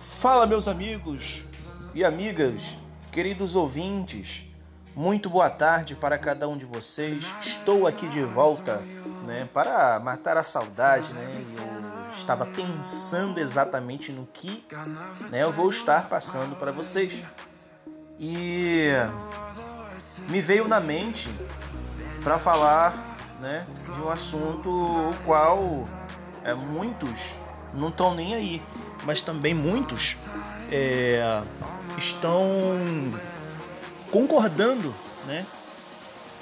Fala, meus amigos e amigas, queridos ouvintes, muito boa tarde para cada um de vocês. Estou aqui de volta né, para matar a saudade. Né? Eu estava pensando exatamente no que né, eu vou estar passando para vocês. E me veio na mente para falar né, de um assunto o qual é, muitos não estão nem aí mas também muitos é, estão concordando né,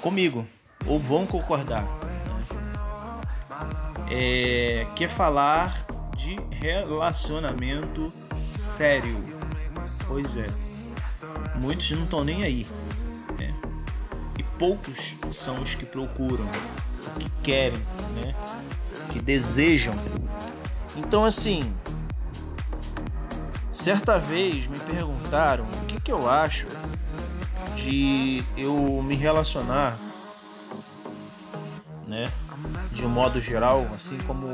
comigo, ou vão concordar. Né? É, quer falar de relacionamento sério. Pois é, muitos não estão nem aí. Né? E poucos são os que procuram, que querem, né? que desejam. Então, assim, Certa vez me perguntaram o que, que eu acho de eu me relacionar, né, de um modo geral, assim como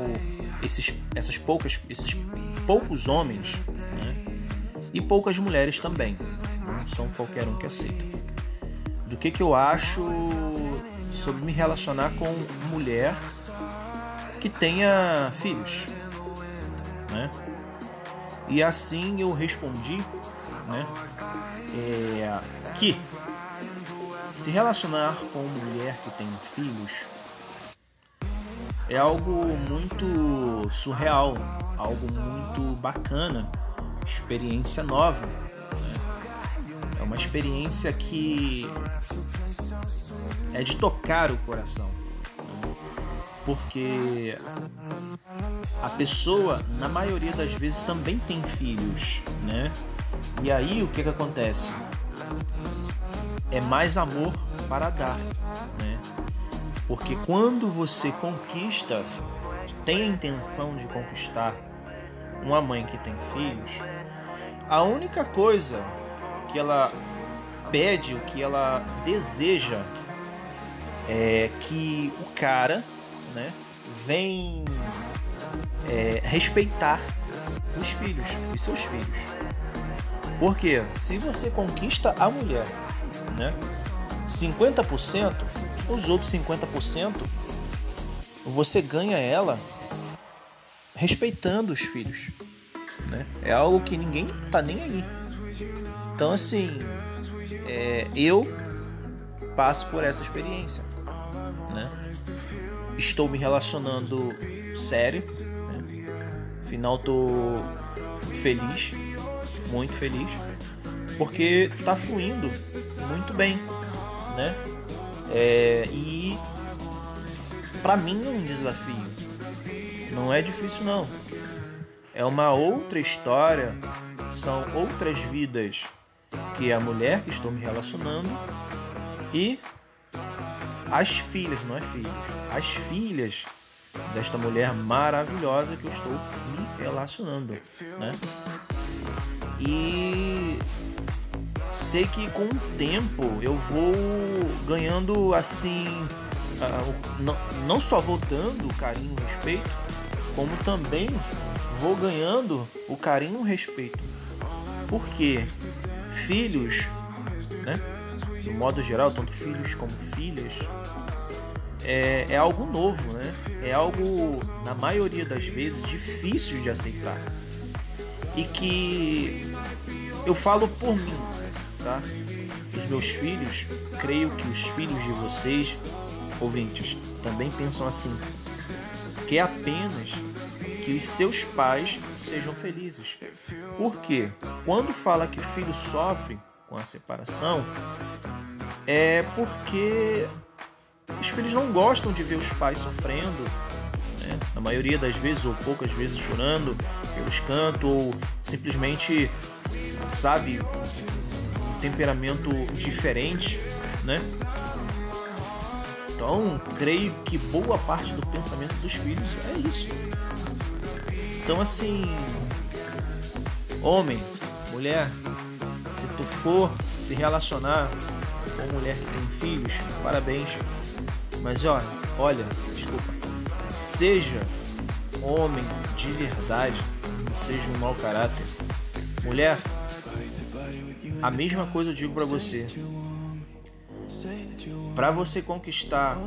esses, essas poucas, esses poucos homens, né, e poucas mulheres também, não são qualquer um que aceita. Do que que eu acho sobre me relacionar com mulher que tenha filhos, né? E assim eu respondi né, é, que se relacionar com mulher que tem filhos é algo muito surreal, algo muito bacana, experiência nova. Né? É uma experiência que é de tocar o coração? Porque a pessoa, na maioria das vezes, também tem filhos, né? E aí o que, que acontece? É mais amor para dar, né? Porque quando você conquista, tem a intenção de conquistar uma mãe que tem filhos, a única coisa que ela pede, o que ela deseja é que o cara, né, vem é, respeitar os filhos, os seus filhos. Porque se você conquista a mulher, né, 50%, os outros 50% você ganha ela respeitando os filhos. Né? É algo que ninguém tá nem aí. Então assim, é, eu passo por essa experiência. Né? Estou me relacionando sério Final tô feliz, muito feliz, porque tá fluindo muito bem, né? É, e para mim é um desafio. Não é difícil não. É uma outra história, são outras vidas que a mulher que estou me relacionando e as filhas, não é filhos, as filhas desta mulher maravilhosa que eu estou me relacionando, né? E sei que com o tempo eu vou ganhando assim, não só vou dando carinho e respeito, como também vou ganhando o carinho e respeito. Porque filhos, né? De modo geral, tanto filhos como filhas, é, é algo novo, né? É algo, na maioria das vezes, difícil de aceitar. E que eu falo por mim, tá? Os meus filhos, creio que os filhos de vocês, ouvintes, também pensam assim. Que é apenas que os seus pais sejam felizes. Porque quando fala que filho sofre com a separação, é porque os filhos não gostam de ver os pais sofrendo, né? na maioria das vezes ou poucas vezes chorando pelos cantos ou simplesmente, sabe, um temperamento diferente, né? Então, creio que boa parte do pensamento dos filhos é isso. Então, assim, homem, mulher, se tu for se relacionar com mulher que tem filhos, parabéns, mas olha, olha, desculpa. Seja homem de verdade, não seja um mau caráter. Mulher, a mesma coisa eu digo para você. Para você conquistar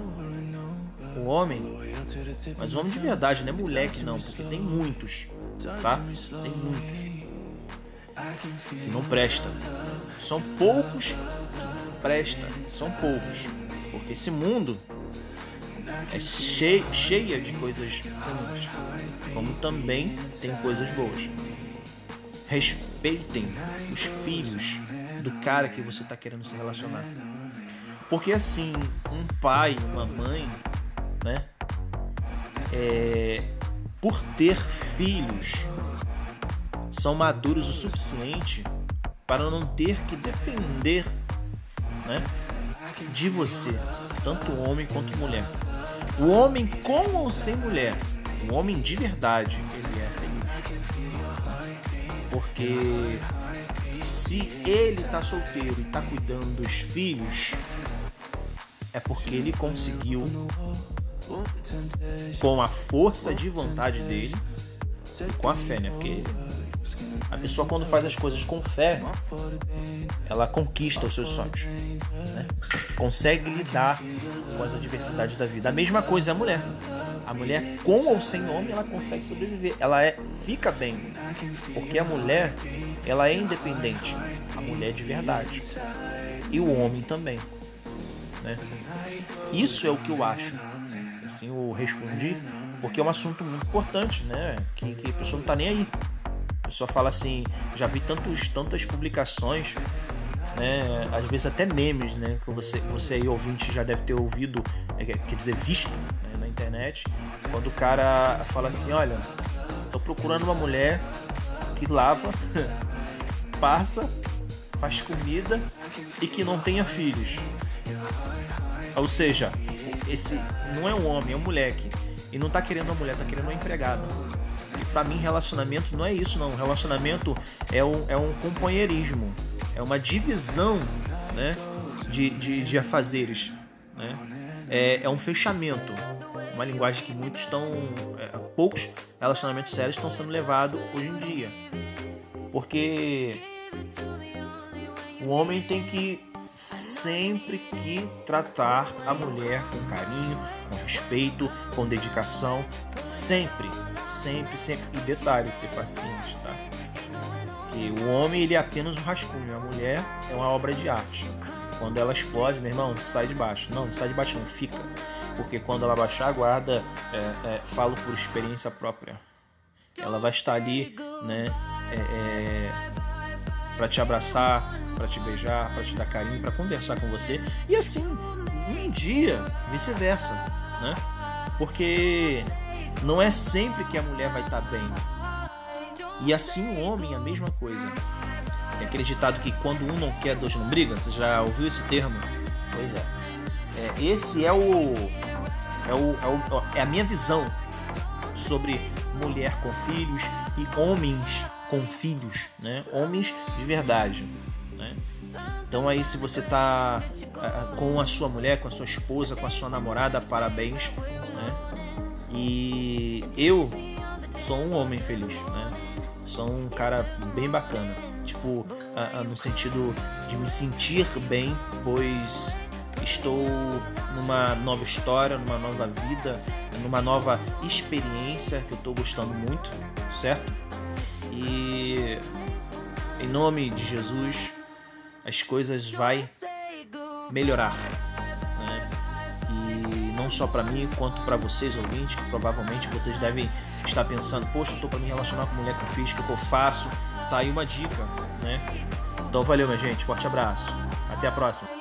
o homem, mas homem de verdade, não é moleque não, porque tem muitos, tá? Tem muitos que não presta. São poucos que presta, são poucos, porque esse mundo é cheia, cheia de coisas ruins, como também tem coisas boas. Respeitem os filhos do cara que você está querendo se relacionar. Porque assim, um pai, uma mãe, né? É, por ter filhos, são maduros o suficiente para não ter que depender, né? De você, tanto homem quanto mulher. O homem com ou sem mulher, o homem de verdade, ele é feliz. Porque se ele tá solteiro e tá cuidando dos filhos, é porque ele conseguiu, com a força de vontade dele, com a fé, né? Porque a pessoa quando faz as coisas com fé, ela conquista os seus sonhos, né? consegue lidar com as adversidades da vida. A mesma coisa é a mulher. A mulher com ou sem homem, ela consegue sobreviver. Ela é, fica bem, porque a mulher, ela é independente. A mulher é de verdade e o homem também. Né? Isso é o que eu acho. Assim, eu respondi porque é um assunto muito importante, né? Que, que a pessoa não tá nem aí pessoa fala assim, já vi tantos, tantas publicações, né, às vezes até memes, né, que você, você aí ouvinte já deve ter ouvido, é, quer dizer, visto né, na internet, quando o cara fala assim, olha, tô procurando uma mulher que lava, passa, faz comida e que não tenha filhos. Ou seja, esse não é um homem, é um moleque. E não tá querendo uma mulher, tá querendo uma empregada para mim relacionamento não é isso não. Relacionamento é um, é um companheirismo. É uma divisão né de, de, de afazeres né. É, é um fechamento. Uma linguagem que muitos estão é, poucos relacionamentos sérios estão sendo levados hoje em dia. Porque o homem tem que sempre que tratar a mulher com carinho, com respeito, com dedicação, sempre sempre, sempre. E detalhe, ser paciente, tá? Que o homem ele é apenas um rascunho, a mulher é uma obra de arte. Quando ela explode, meu irmão, sai de baixo. Não, sai de baixo, não, fica. Porque quando ela baixar a guarda, é, é, falo por experiência própria. Ela vai estar ali, né? É, é para te abraçar, para te beijar, para te dar carinho, para conversar com você. E assim, um dia, vice-versa, né? Porque não é sempre que a mulher vai estar bem. E assim o homem, a mesma coisa. É aquele ditado que quando um não quer, dois não brigam. Você já ouviu esse termo? Pois é. é esse é o, é o, é o é a minha visão sobre mulher com filhos e homens com filhos, né? Homens de verdade, né? Então aí se você tá uh, com a sua mulher, com a sua esposa, com a sua namorada, parabéns, e eu sou um homem feliz, né? Sou um cara bem bacana. Tipo, no sentido de me sentir bem, pois estou numa nova história, numa nova vida, numa nova experiência que eu estou gostando muito, certo? E em nome de Jesus, as coisas vai melhorar não só para mim quanto para vocês ouvintes, que provavelmente vocês devem estar pensando, poxa, eu tô para me relacionar com mulher com filhos, o que eu faço? Tá aí uma dica, né? Então valeu, minha gente, forte abraço, até a próxima.